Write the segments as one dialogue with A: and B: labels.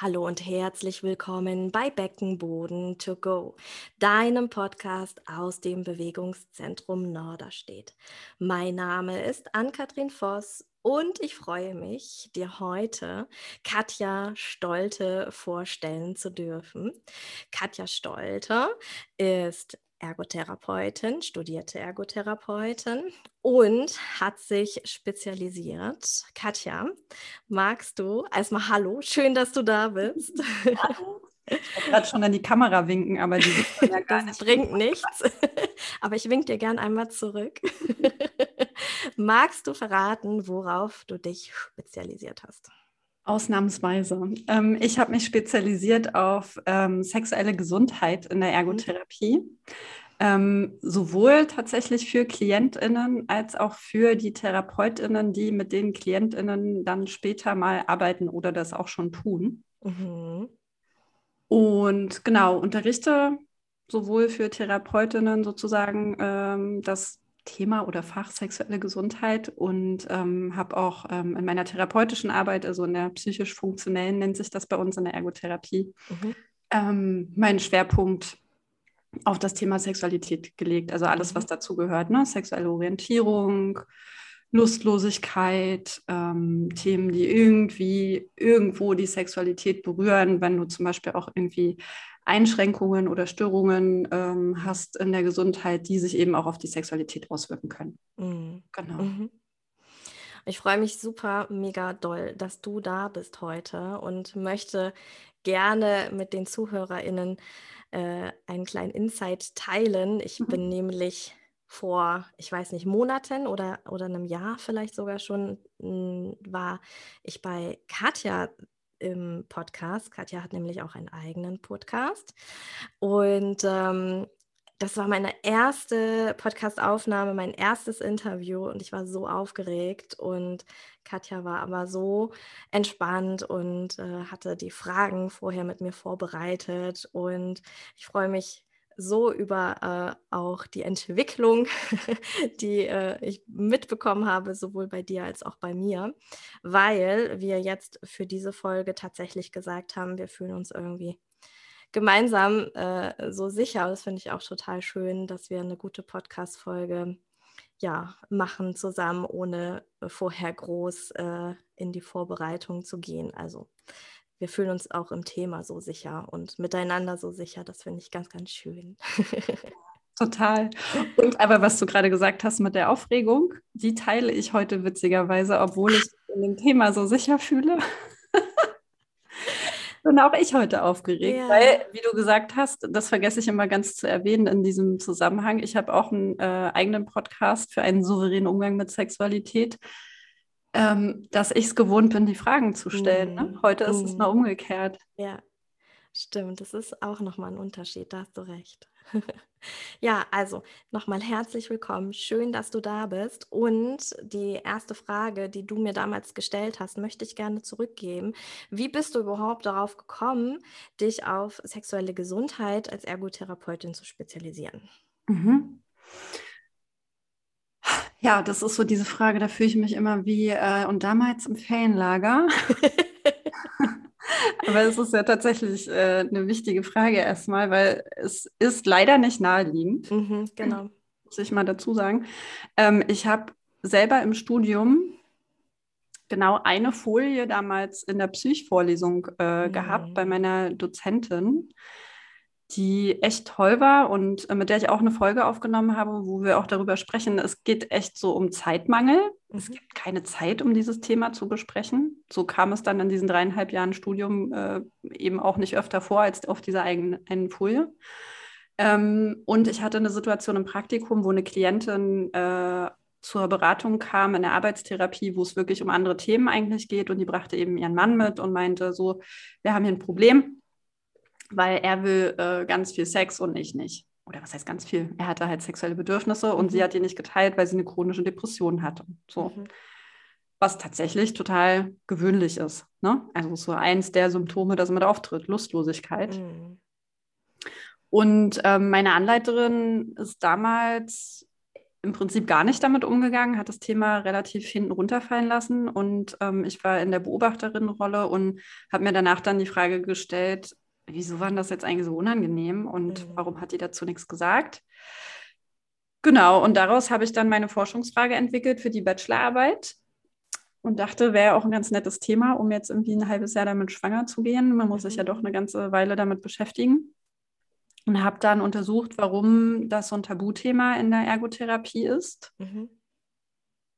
A: Hallo und herzlich willkommen bei Beckenboden to go, deinem Podcast aus dem Bewegungszentrum Norderstedt. Mein Name ist Ann-Kathrin Voss und ich freue mich, dir heute Katja Stolte vorstellen zu dürfen. Katja Stolte ist Ergotherapeutin, studierte Ergotherapeutin und hat sich spezialisiert. Katja, magst du erstmal Hallo, schön, dass du da bist.
B: Hallo. Ich wollte gerade schon an die Kamera winken, aber die
A: ja gar das bringt nichts. aber ich wink dir gern einmal zurück. Magst du verraten, worauf du dich spezialisiert hast?
B: Ausnahmsweise. Ähm, ich habe mich spezialisiert auf ähm, sexuelle Gesundheit in der mhm. Ähm, sowohl tatsächlich für KlientInnen als auch für die TherapeutInnen, die mit den KlientInnen dann später mal arbeiten oder das auch schon tun. Mhm. Und genau, unterrichte sowohl für Therapeutinnen sozusagen ähm, das Thema oder Fach sexuelle Gesundheit und ähm, habe auch ähm, in meiner therapeutischen Arbeit, also in der psychisch-funktionellen nennt sich das bei uns in der Ergotherapie, mhm. ähm, meinen Schwerpunkt auf das Thema Sexualität gelegt. Also alles, was mhm. dazu gehört, ne? sexuelle Orientierung, Lustlosigkeit, ähm, Themen, die irgendwie irgendwo die Sexualität berühren, wenn du zum Beispiel auch irgendwie Einschränkungen oder Störungen ähm, hast in der Gesundheit, die sich eben auch auf die Sexualität auswirken können. Mhm.
A: Genau. Mhm. Ich freue mich super, mega doll, dass du da bist heute und möchte gerne mit den ZuhörerInnen äh, einen kleinen Insight teilen. Ich mhm. bin nämlich vor, ich weiß nicht, Monaten oder, oder einem Jahr vielleicht sogar schon, hm, war ich bei Katja im Podcast. Katja hat nämlich auch einen eigenen Podcast. Und ähm, das war meine erste Podcast-Aufnahme, mein erstes Interview und ich war so aufgeregt und Katja war aber so entspannt und äh, hatte die Fragen vorher mit mir vorbereitet und ich freue mich so über äh, auch die Entwicklung, die äh, ich mitbekommen habe, sowohl bei dir als auch bei mir, weil wir jetzt für diese Folge tatsächlich gesagt haben, wir fühlen uns irgendwie gemeinsam äh, so sicher. Das finde ich auch total schön, dass wir eine gute Podcast-Folge ja, machen zusammen, ohne äh, vorher groß äh, in die Vorbereitung zu gehen. Also wir fühlen uns auch im Thema so sicher und miteinander so sicher. Das finde ich ganz, ganz schön.
B: Total. Und aber was du gerade gesagt hast mit der Aufregung, die teile ich heute witzigerweise, obwohl ich in dem Thema so sicher fühle. Bin auch ich heute aufgeregt, ja. weil, wie du gesagt hast, das vergesse ich immer ganz zu erwähnen in diesem Zusammenhang. Ich habe auch einen äh, eigenen Podcast für einen souveränen Umgang mit Sexualität ähm, dass ich es gewohnt bin, die Fragen zu stellen. Ne? Mhm. Heute ist es mal mhm. umgekehrt.
A: Ja, stimmt. Das ist auch nochmal ein Unterschied, da hast du recht. ja, also nochmal herzlich willkommen. Schön, dass du da bist. Und die erste Frage, die du mir damals gestellt hast, möchte ich gerne zurückgeben. Wie bist du überhaupt darauf gekommen, dich auf sexuelle Gesundheit als Ergotherapeutin zu spezialisieren? Mhm.
B: Ja, das ist so diese Frage, da fühle ich mich immer wie äh, und damals im Ferienlager. Aber es ist ja tatsächlich äh, eine wichtige Frage erstmal, weil es ist leider nicht naheliegend. Mhm, genau. Muss ich mal dazu sagen. Ähm, ich habe selber im Studium genau eine Folie damals in der Psychvorlesung äh, mhm. gehabt bei meiner Dozentin die echt toll war und äh, mit der ich auch eine Folge aufgenommen habe, wo wir auch darüber sprechen. Es geht echt so um Zeitmangel. Mhm. Es gibt keine Zeit, um dieses Thema zu besprechen. So kam es dann in diesen dreieinhalb Jahren Studium äh, eben auch nicht öfter vor als auf dieser eigenen einen Folie. Ähm, und ich hatte eine Situation im Praktikum, wo eine Klientin äh, zur Beratung kam in der Arbeitstherapie, wo es wirklich um andere Themen eigentlich geht. Und die brachte eben ihren Mann mit und meinte so, wir haben hier ein Problem weil er will äh, ganz viel Sex und ich nicht. Oder was heißt ganz viel? Er hatte halt sexuelle Bedürfnisse und sie mhm. hat die nicht geteilt, weil sie eine chronische Depression hatte. So. Mhm. Was tatsächlich total gewöhnlich ist. Ne? Also so eins der Symptome, das mit auftritt, Lustlosigkeit. Mhm. Und ähm, meine Anleiterin ist damals im Prinzip gar nicht damit umgegangen, hat das Thema relativ hinten runterfallen lassen und ähm, ich war in der Beobachterinnenrolle und habe mir danach dann die Frage gestellt, wieso war das jetzt eigentlich so unangenehm und mhm. warum hat die dazu nichts gesagt? Genau, und daraus habe ich dann meine Forschungsfrage entwickelt für die Bachelorarbeit und dachte, wäre auch ein ganz nettes Thema, um jetzt irgendwie ein halbes Jahr damit schwanger zu gehen. Man muss sich ja doch eine ganze Weile damit beschäftigen. Und habe dann untersucht, warum das so ein Tabuthema in der Ergotherapie ist. Mhm.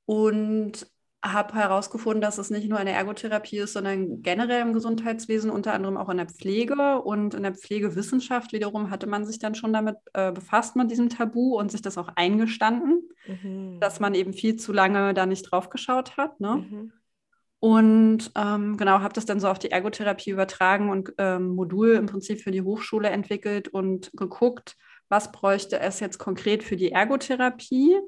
B: Und habe herausgefunden, dass es nicht nur eine Ergotherapie ist, sondern generell im Gesundheitswesen, unter anderem auch in der Pflege. Und in der Pflegewissenschaft wiederum hatte man sich dann schon damit äh, befasst mit diesem Tabu und sich das auch eingestanden, mhm. dass man eben viel zu lange da nicht drauf geschaut hat. Ne? Mhm. Und ähm, genau, habe das dann so auf die Ergotherapie übertragen und ähm, Modul im Prinzip für die Hochschule entwickelt und geguckt, was bräuchte es jetzt konkret für die Ergotherapie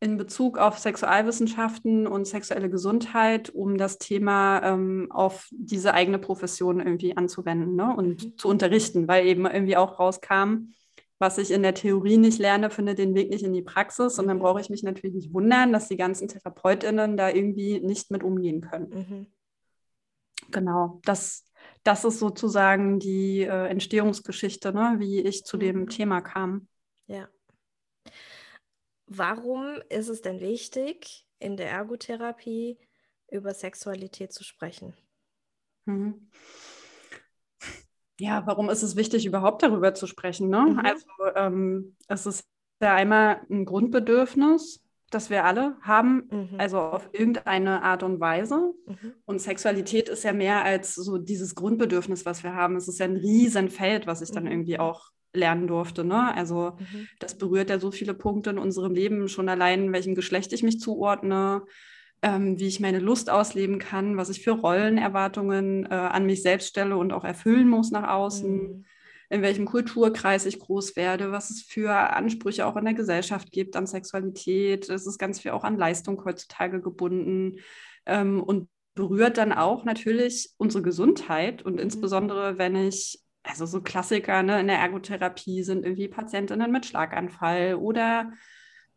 B: in Bezug auf Sexualwissenschaften und sexuelle Gesundheit, um das Thema ähm, auf diese eigene Profession irgendwie anzuwenden ne? und mhm. zu unterrichten, weil eben irgendwie auch rauskam, was ich in der Theorie nicht lerne, findet den Weg nicht in die Praxis. Und dann mhm. brauche ich mich natürlich nicht wundern, dass die ganzen TherapeutInnen da irgendwie nicht mit umgehen können. Mhm. Genau, das, das ist sozusagen die äh, Entstehungsgeschichte, ne? wie ich zu mhm. dem Thema kam.
A: Ja. Warum ist es denn wichtig, in der Ergotherapie über Sexualität zu sprechen? Mhm.
B: Ja, warum ist es wichtig, überhaupt darüber zu sprechen? Ne? Mhm. Also ähm, es ist ja einmal ein Grundbedürfnis, das wir alle haben, mhm. also auf irgendeine Art und Weise. Mhm. Und Sexualität ist ja mehr als so dieses Grundbedürfnis, was wir haben. Es ist ja ein Riesenfeld, was ich dann mhm. irgendwie auch lernen durfte. Ne? Also mhm. das berührt ja so viele Punkte in unserem Leben, schon allein, welchem Geschlecht ich mich zuordne, ähm, wie ich meine Lust ausleben kann, was ich für Rollenerwartungen äh, an mich selbst stelle und auch erfüllen muss nach außen, mhm. in welchem Kulturkreis ich groß werde, was es für Ansprüche auch in der Gesellschaft gibt an Sexualität. Es ist ganz viel auch an Leistung heutzutage gebunden ähm, und berührt dann auch natürlich unsere Gesundheit und mhm. insbesondere, wenn ich also so Klassiker ne, in der Ergotherapie sind irgendwie Patientinnen mit Schlaganfall oder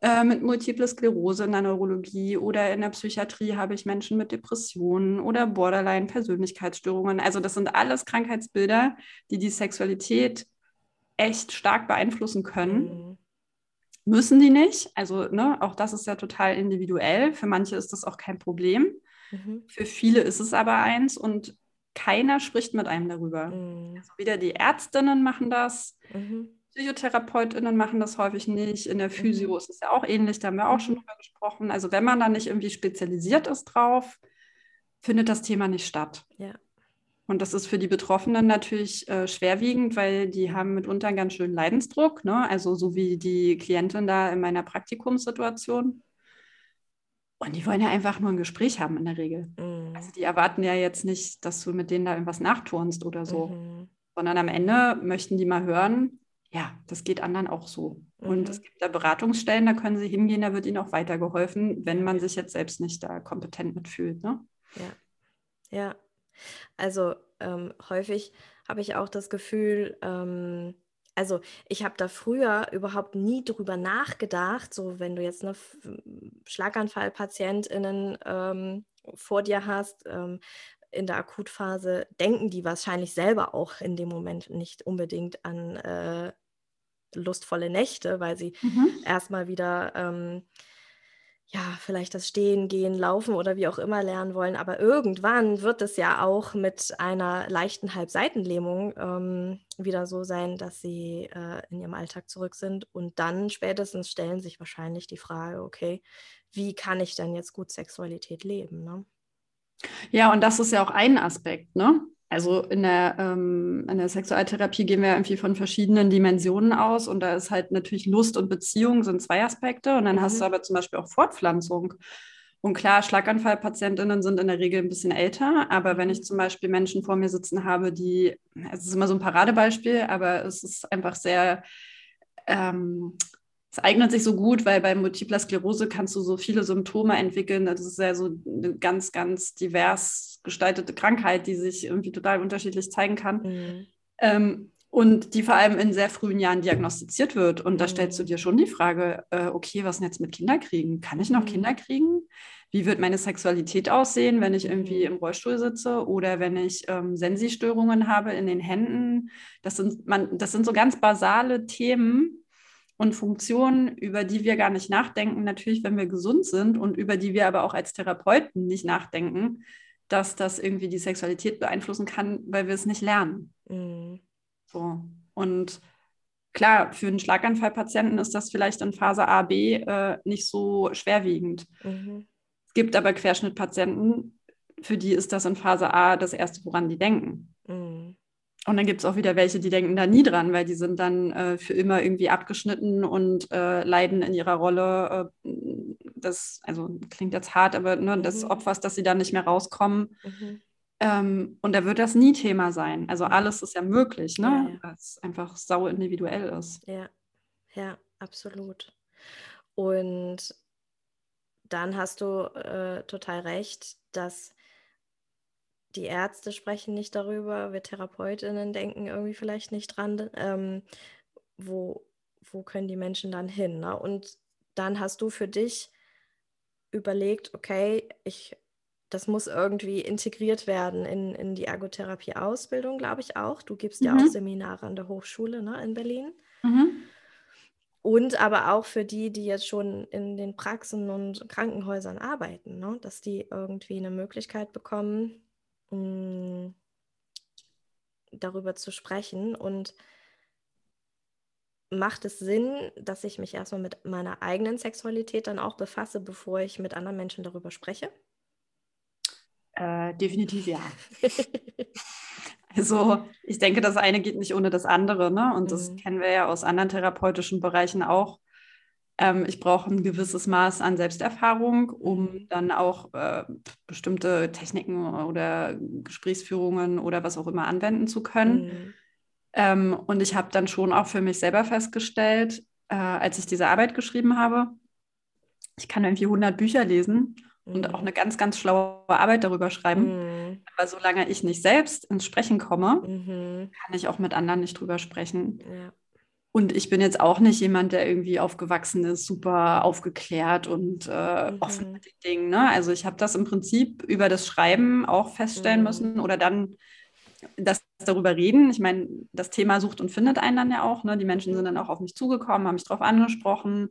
B: äh, mit Multiple Sklerose in der Neurologie oder in der Psychiatrie habe ich Menschen mit Depressionen oder Borderline-Persönlichkeitsstörungen. Also das sind alles Krankheitsbilder, die die Sexualität echt stark beeinflussen können. Mhm. Müssen die nicht. Also ne, auch das ist ja total individuell. Für manche ist das auch kein Problem. Mhm. Für viele ist es aber eins. Und keiner spricht mit einem darüber. Mhm. Also wieder die Ärztinnen machen das, mhm. PsychotherapeutInnen machen das häufig nicht. In der mhm. Physio mhm. ist es ja auch ähnlich, da haben wir auch schon mhm. drüber gesprochen. Also wenn man da nicht irgendwie spezialisiert ist drauf, findet das Thema nicht statt. Ja. Und das ist für die Betroffenen natürlich äh, schwerwiegend, weil die haben mitunter einen ganz schönen Leidensdruck, ne? also so wie die Klientin da in meiner Praktikumssituation. Und die wollen ja einfach nur ein Gespräch haben in der Regel. Mhm. Also die erwarten ja jetzt nicht, dass du mit denen da irgendwas nachturnst oder so, mhm. sondern am Ende möchten die mal hören, ja, das geht anderen auch so. Mhm. Und es gibt da Beratungsstellen, da können sie hingehen, da wird ihnen auch weitergeholfen, wenn man sich jetzt selbst nicht da kompetent mitfühlt. Ne?
A: Ja, ja. Also ähm, häufig habe ich auch das Gefühl, ähm, also ich habe da früher überhaupt nie drüber nachgedacht, so wenn du jetzt eine Schlaganfallpatientinnen ähm, vor dir hast, ähm, in der Akutphase, denken die wahrscheinlich selber auch in dem Moment nicht unbedingt an äh, lustvolle Nächte, weil sie mhm. erstmal wieder ähm, ja, vielleicht das Stehen, Gehen, Laufen oder wie auch immer lernen wollen. Aber irgendwann wird es ja auch mit einer leichten Halbseitenlähmung ähm, wieder so sein, dass sie äh, in ihrem Alltag zurück sind. Und dann spätestens stellen sich wahrscheinlich die Frage, okay, wie kann ich denn jetzt gut Sexualität leben? Ne?
B: Ja, und das ist ja auch ein Aspekt, ne? Also in der, ähm, in der Sexualtherapie gehen wir irgendwie von verschiedenen Dimensionen aus und da ist halt natürlich Lust und Beziehung sind zwei Aspekte und dann mhm. hast du mhm. aber zum Beispiel auch Fortpflanzung. Und klar, Schlaganfallpatientinnen sind in der Regel ein bisschen älter, aber wenn ich mhm. zum Beispiel Menschen vor mir sitzen habe, die, es ist immer so ein Paradebeispiel, aber es ist einfach sehr ähm, es eignet sich so gut, weil bei Multipler Sklerose kannst du so viele Symptome entwickeln. Das ist ja so eine ganz, ganz divers gestaltete Krankheit, die sich irgendwie total unterschiedlich zeigen kann. Mhm. Ähm, und die vor allem in sehr frühen Jahren diagnostiziert wird. Und da stellst du dir schon die Frage, äh, okay, was denn jetzt mit Kinderkriegen? Kann ich noch mhm. Kinder kriegen? Wie wird meine Sexualität aussehen, wenn ich irgendwie mhm. im Rollstuhl sitze oder wenn ich ähm, Sensi-Störungen habe in den Händen? Das sind, man, das sind so ganz basale Themen und Funktionen, über die wir gar nicht nachdenken, natürlich, wenn wir gesund sind und über die wir aber auch als Therapeuten nicht nachdenken, dass das irgendwie die Sexualität beeinflussen kann, weil wir es nicht lernen. Mhm. So. Und klar, für einen Schlaganfallpatienten ist das vielleicht in Phase A, B äh, nicht so schwerwiegend. Mhm. Es gibt aber Querschnittpatienten, für die ist das in Phase A das Erste, woran die denken. Mhm. Und dann gibt es auch wieder welche, die denken da nie dran, weil die sind dann äh, für immer irgendwie abgeschnitten und äh, leiden in ihrer Rolle. Äh, das, also klingt jetzt hart, aber ne, mhm. des Opfers, dass sie dann nicht mehr rauskommen. Mhm. Ähm, und da wird das nie Thema sein. Also alles ist ja möglich, ne? Ja, ja. Es einfach sau individuell ist.
A: Ja, ja, absolut. Und dann hast du äh, total recht, dass die Ärzte sprechen nicht darüber, wir Therapeutinnen denken irgendwie vielleicht nicht dran, ähm, wo, wo können die Menschen dann hin? Ne? Und dann hast du für dich überlegt, okay, ich das muss irgendwie integriert werden in, in die Ergotherapie-Ausbildung, glaube ich auch. Du gibst mhm. ja auch Seminare an der Hochschule ne, in Berlin. Mhm. Und aber auch für die, die jetzt schon in den Praxen und Krankenhäusern arbeiten, ne, dass die irgendwie eine Möglichkeit bekommen, mh, mm, darüber zu sprechen. Und macht es Sinn, dass ich mich erstmal mit meiner eigenen Sexualität dann auch befasse, bevor ich mit anderen Menschen darüber spreche?
B: Äh, definitiv ja. also ich denke, das eine geht nicht ohne das andere, ne? Und das mhm. kennen wir ja aus anderen therapeutischen Bereichen auch. Ähm, ich brauche ein gewisses Maß an Selbsterfahrung, um mhm. dann auch äh, bestimmte Techniken oder Gesprächsführungen oder was auch immer anwenden zu können. Mhm. Ähm, und ich habe dann schon auch für mich selber festgestellt, äh, als ich diese Arbeit geschrieben habe, ich kann irgendwie 100 Bücher lesen und auch mhm. eine ganz, ganz schlaue Arbeit darüber schreiben. Mhm. Aber solange ich nicht selbst ins Sprechen komme, mhm. kann ich auch mit anderen nicht drüber sprechen. Ja. Und ich bin jetzt auch nicht jemand, der irgendwie aufgewachsen ist, super aufgeklärt und äh, mhm. offen mit den Dingen. Ne? Also ich habe das im Prinzip über das Schreiben auch feststellen mhm. müssen oder dann das darüber reden. Ich meine, das Thema sucht und findet einen dann ja auch. Ne? Die Menschen sind dann auch auf mich zugekommen, haben mich darauf angesprochen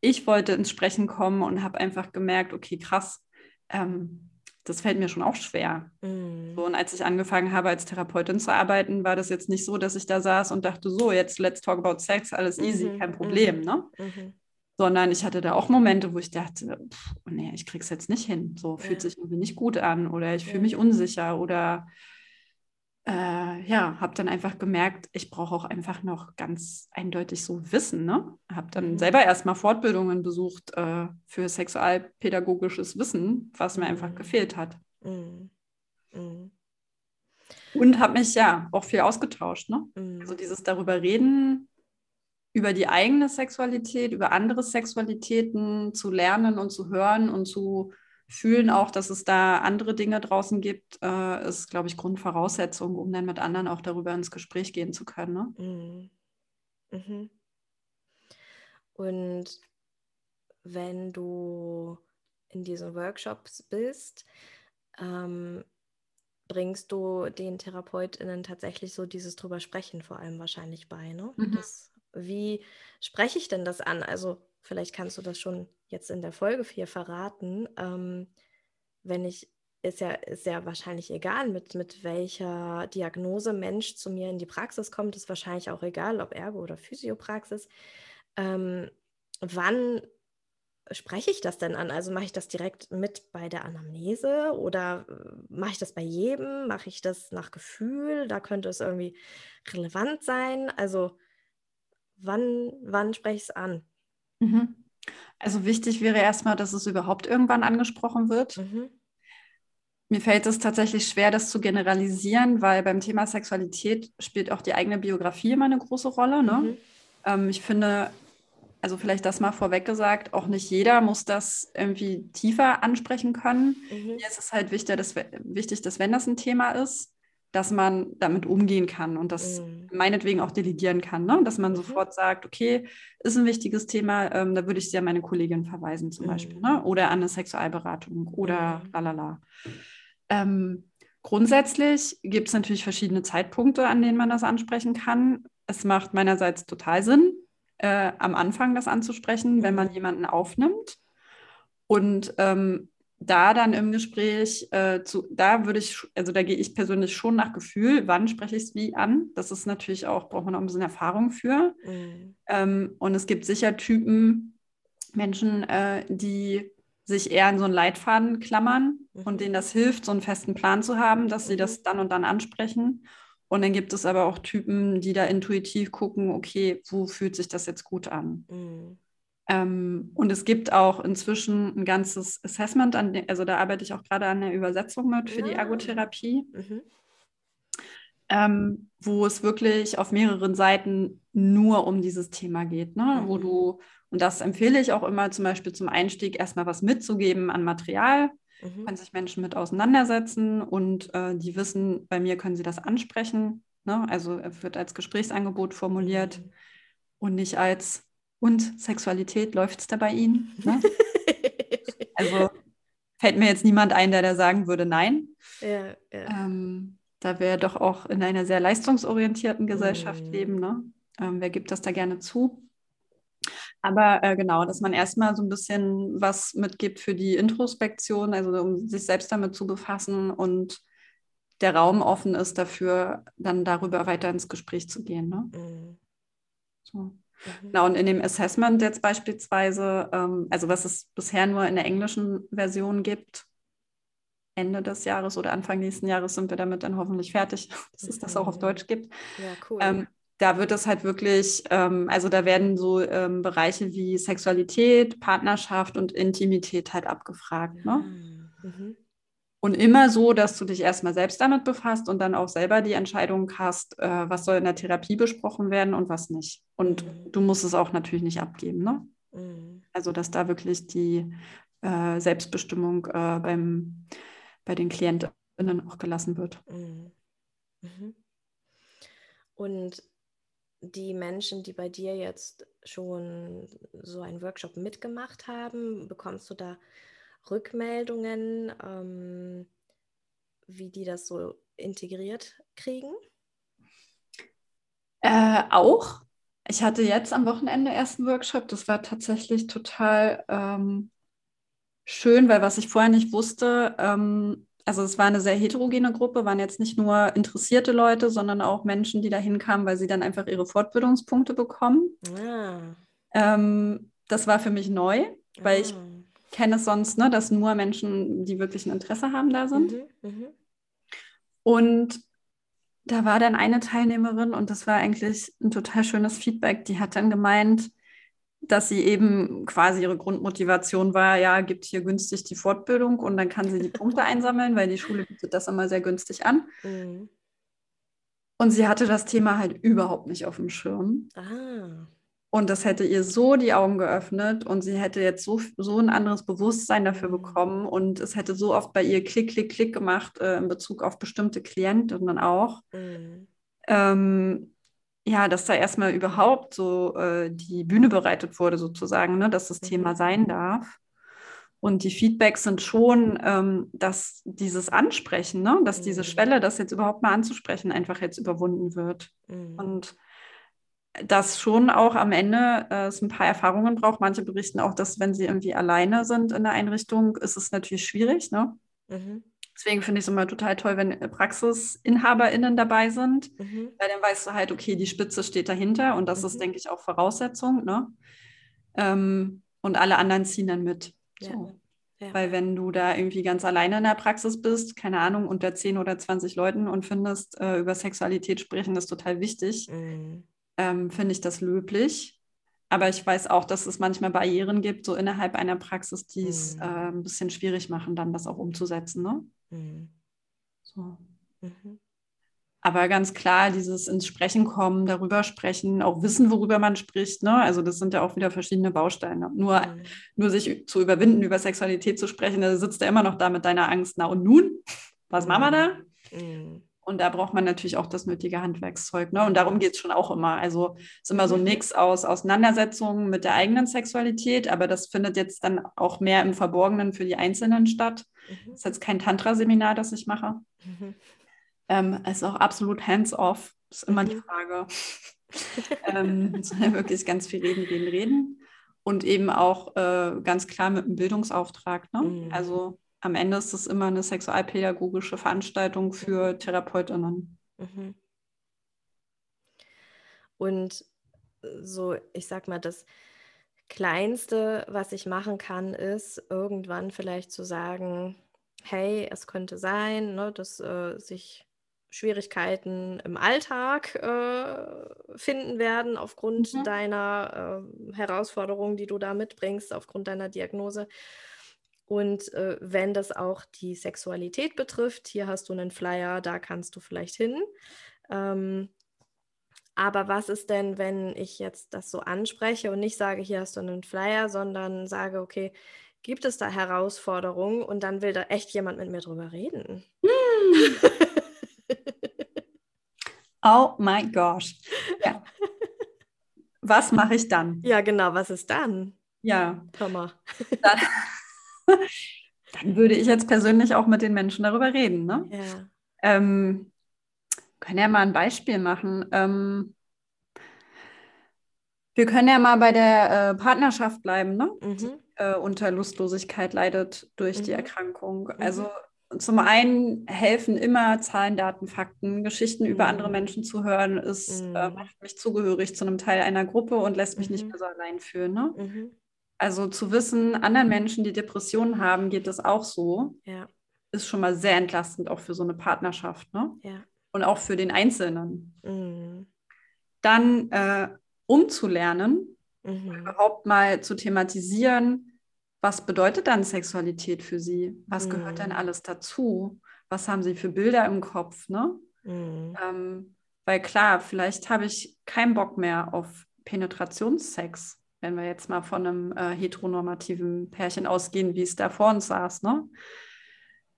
B: ich wollte ins Sprechen kommen und habe einfach gemerkt, okay, krass, ähm, das fällt mir schon auch schwer. Mhm. So, und als ich angefangen habe, als Therapeutin zu arbeiten, war das jetzt nicht so, dass ich da saß und dachte, so, jetzt let's talk about sex, alles easy, mhm. kein Problem, mhm. ne? Mhm. Sondern ich hatte da auch Momente, wo ich dachte, pff, nee, ich krieg's jetzt nicht hin. So fühlt ja. sich irgendwie nicht gut an oder ich fühle mich unsicher oder äh, ja, habe dann einfach gemerkt, ich brauche auch einfach noch ganz eindeutig so Wissen. Ne? Habe dann mhm. selber erstmal Fortbildungen besucht äh, für sexualpädagogisches Wissen, was mir einfach mhm. gefehlt hat. Mhm. Mhm. Und habe mich ja auch viel ausgetauscht. Ne? Mhm. Also dieses darüber reden, über die eigene Sexualität, über andere Sexualitäten zu lernen und zu hören und zu fühlen auch, dass es da andere Dinge draußen gibt, äh, ist, glaube ich, Grundvoraussetzung, um dann mit anderen auch darüber ins Gespräch gehen zu können. Ne? Mhm.
A: Mhm. Und wenn du in diesen Workshops bist, ähm, bringst du den TherapeutInnen tatsächlich so dieses drüber sprechen vor allem wahrscheinlich bei, ne? Mhm. Das, wie spreche ich denn das an? Also vielleicht kannst du das schon jetzt in der Folge 4 verraten. Ähm, wenn ich, ist ja, ist ja wahrscheinlich egal, mit, mit welcher Diagnose Mensch zu mir in die Praxis kommt, ist wahrscheinlich auch egal, ob Ergo oder Physiopraxis. Ähm, wann spreche ich das denn an? Also mache ich das direkt mit bei der Anamnese oder äh, mache ich das bei jedem? Mache ich das nach Gefühl? Da könnte es irgendwie relevant sein. Also wann, wann spreche ich es an?
B: Mhm. Also wichtig wäre erstmal, dass es überhaupt irgendwann angesprochen wird. Mhm. Mir fällt es tatsächlich schwer, das zu generalisieren, weil beim Thema Sexualität spielt auch die eigene Biografie immer eine große Rolle. Ne? Mhm. Ähm, ich finde, also vielleicht das mal vorweg gesagt, auch nicht jeder muss das irgendwie tiefer ansprechen können. Mhm. Mir ist es halt wichtig dass, wichtig, dass wenn das ein Thema ist, dass man damit umgehen kann und das mhm. meinetwegen auch delegieren kann, ne? dass man mhm. sofort sagt, okay, ist ein wichtiges Thema, ähm, da würde ich sehr meine Kollegin verweisen zum mhm. Beispiel, ne? oder an eine Sexualberatung oder lalala. Ähm, grundsätzlich gibt es natürlich verschiedene Zeitpunkte, an denen man das ansprechen kann. Es macht meinerseits total Sinn, äh, am Anfang das anzusprechen, wenn man mhm. jemanden aufnimmt. Und ähm, da dann im Gespräch, äh, zu, da würde ich, also da gehe ich persönlich schon nach Gefühl, wann spreche ich es wie an. Das ist natürlich auch, braucht man auch ein bisschen Erfahrung für. Mhm. Ähm, und es gibt sicher Typen, Menschen, äh, die sich eher an so einen Leitfaden klammern mhm. und denen das hilft, so einen festen Plan zu haben, dass sie das mhm. dann und dann ansprechen. Und dann gibt es aber auch Typen, die da intuitiv gucken, okay, wo fühlt sich das jetzt gut an? Mhm. Ähm, und es gibt auch inzwischen ein ganzes Assessment, an also da arbeite ich auch gerade an der Übersetzung mit für ja. die ah. Ergotherapie, mhm. ähm, wo es wirklich auf mehreren Seiten nur um dieses Thema geht, ne? Mhm. wo du, und das empfehle ich auch immer zum Beispiel zum Einstieg, erstmal was mitzugeben an Material. Mhm. Kann sich Menschen mit auseinandersetzen und äh, die wissen, bei mir können sie das ansprechen. Ne? Also wird als Gesprächsangebot formuliert mhm. und nicht als und Sexualität, läuft es da bei Ihnen? Ne? also fällt mir jetzt niemand ein, der da sagen würde, nein. Ja, ja. Ähm, da wir doch auch in einer sehr leistungsorientierten Gesellschaft mm. leben. Ne? Ähm, wer gibt das da gerne zu? Aber äh, genau, dass man erstmal so ein bisschen was mitgibt für die Introspektion, also um sich selbst damit zu befassen und der Raum offen ist dafür, dann darüber weiter ins Gespräch zu gehen. Ne? Mm. So. Mhm. Genau, und in dem Assessment jetzt beispielsweise, ähm, also was es bisher nur in der englischen Version gibt, Ende des Jahres oder Anfang nächsten Jahres sind wir damit dann hoffentlich fertig, dass es das auch auf mhm. Deutsch gibt. Ja, cool. Ähm, da wird es halt wirklich, ähm, also da werden so ähm, Bereiche wie Sexualität, Partnerschaft und Intimität halt abgefragt. Ne? Mhm. Und immer so, dass du dich erstmal selbst damit befasst und dann auch selber die Entscheidung hast, äh, was soll in der Therapie besprochen werden und was nicht. Und mhm. du musst es auch natürlich nicht abgeben. Ne? Mhm. Also, dass da wirklich die äh, Selbstbestimmung äh, beim, bei den KlientInnen auch gelassen wird. Mhm.
A: mhm. Und die Menschen, die bei dir jetzt schon so einen Workshop mitgemacht haben, bekommst du da Rückmeldungen, ähm, wie die das so integriert kriegen?
B: Äh, auch. Ich hatte jetzt am Wochenende erst einen Workshop. Das war tatsächlich total ähm, schön, weil was ich vorher nicht wusste, ähm, also es war eine sehr heterogene Gruppe, waren jetzt nicht nur interessierte Leute, sondern auch Menschen, die da hinkamen, weil sie dann einfach ihre Fortbildungspunkte bekommen. Ah. Ähm, das war für mich neu, weil ah. ich kenne es sonst, ne, dass nur Menschen, die wirklich ein Interesse haben, da sind. Mhm, mh. Und da war dann eine Teilnehmerin und das war eigentlich ein total schönes Feedback. Die hat dann gemeint, dass sie eben quasi ihre Grundmotivation war, ja, gibt hier günstig die Fortbildung und dann kann sie die Punkte einsammeln, weil die Schule bietet das immer sehr günstig an. Mhm. Und sie hatte das Thema halt überhaupt nicht auf dem Schirm. Ah. Und das hätte ihr so die Augen geöffnet und sie hätte jetzt so, so ein anderes Bewusstsein dafür bekommen und es hätte so oft bei ihr Klick, Klick, Klick gemacht äh, in Bezug auf bestimmte Klienten dann auch. Mhm. Ähm, ja, dass da erstmal überhaupt so äh, die Bühne bereitet wurde, sozusagen, ne, dass das mhm. Thema sein darf. Und die Feedbacks sind schon, ähm, dass dieses Ansprechen, ne, dass diese mhm. Schwelle, das jetzt überhaupt mal anzusprechen, einfach jetzt überwunden wird. Mhm. Und dass schon auch am Ende äh, es ein paar Erfahrungen braucht. Manche berichten auch, dass wenn sie irgendwie alleine sind in der Einrichtung, ist es natürlich schwierig. Ne? Mhm. Deswegen finde ich es immer total toll, wenn PraxisinhaberInnen dabei sind, mhm. weil dann weißt du halt, okay, die Spitze steht dahinter und das mhm. ist, denke ich, auch Voraussetzung. Ne? Ähm, und alle anderen ziehen dann mit. So. Ja. Ja. Weil wenn du da irgendwie ganz alleine in der Praxis bist, keine Ahnung, unter 10 oder 20 Leuten und findest, äh, über Sexualität sprechen ist total wichtig, mhm ähm, finde ich das löblich. Aber ich weiß auch, dass es manchmal Barrieren gibt, so innerhalb einer Praxis, die es mhm. äh, ein bisschen schwierig machen, dann das auch umzusetzen. Ne? Mhm. So. Mhm. Aber ganz klar, dieses ins Sprechen kommen, darüber sprechen, auch wissen, worüber man spricht. Ne? Also das sind ja auch wieder verschiedene Bausteine. Nur, mhm. nur sich zu überwinden, über Sexualität zu sprechen, da sitzt er immer noch da mit deiner Angst. Na und nun? Was machen wir da? Mhm. Und da braucht man natürlich auch das nötige Handwerkszeug. Ne? Und darum geht es schon auch immer. Also es ist immer so ein mhm. Mix aus Auseinandersetzungen mit der eigenen Sexualität, aber das findet jetzt dann auch mehr im Verborgenen für die Einzelnen statt. Mhm. Das ist jetzt kein Tantra-Seminar, das ich mache. Mhm. Ähm, es ist auch absolut hands-off, ist immer mhm. die Frage. ähm, sondern wirklich ganz viel reden, reden, reden. Und eben auch äh, ganz klar mit einem Bildungsauftrag. Ne? Mhm. Also am Ende ist es immer eine sexualpädagogische Veranstaltung für Therapeutinnen. Mhm.
A: Und so, ich sag mal, das Kleinste, was ich machen kann, ist irgendwann vielleicht zu sagen, hey, es könnte sein, ne, dass äh, sich Schwierigkeiten im Alltag äh, finden werden aufgrund mhm. deiner äh, Herausforderungen, die du da mitbringst, aufgrund deiner Diagnose. Und äh, wenn das auch die Sexualität betrifft, hier hast du einen Flyer, da kannst du vielleicht hin. Ähm, aber was ist denn, wenn ich jetzt das so anspreche und nicht sage, hier hast du einen Flyer, sondern sage, okay, gibt es da Herausforderungen und dann will da echt jemand mit mir drüber reden? Hm.
B: oh mein Gott. Ja. Was mache ich dann?
A: Ja, genau, was ist dann?
B: Ja. Thomas. Dann, dann würde ich jetzt persönlich auch mit den Menschen darüber reden. Ne? Ja. Ähm, können ja mal ein Beispiel machen. Ähm, wir können ja mal bei der äh, Partnerschaft bleiben, ne? Mhm. Die äh, unter Lustlosigkeit leidet durch mhm. die Erkrankung. Mhm. Also zum einen helfen immer Zahlen, Daten, Fakten, Geschichten über andere mhm. Menschen zu hören, ist, äh, mhm. macht mich zugehörig zu einem Teil einer Gruppe und lässt mich nicht mehr so allein fühlen. Ne? Also zu wissen, anderen Menschen, die Depressionen haben, geht es auch so, ja. ist schon mal sehr entlastend, auch für so eine Partnerschaft. Ne? Ja. Und auch für den Einzelnen. Mhm. Dann äh, umzulernen, mhm. überhaupt mal zu thematisieren, was bedeutet dann Sexualität für Sie? Was mhm. gehört denn alles dazu? Was haben Sie für Bilder im Kopf? Ne? Mhm. Ähm, weil klar, vielleicht habe ich keinen Bock mehr auf Penetrationssex wenn wir jetzt mal von einem äh, heteronormativen Pärchen ausgehen, wie es da vor uns saß, ne?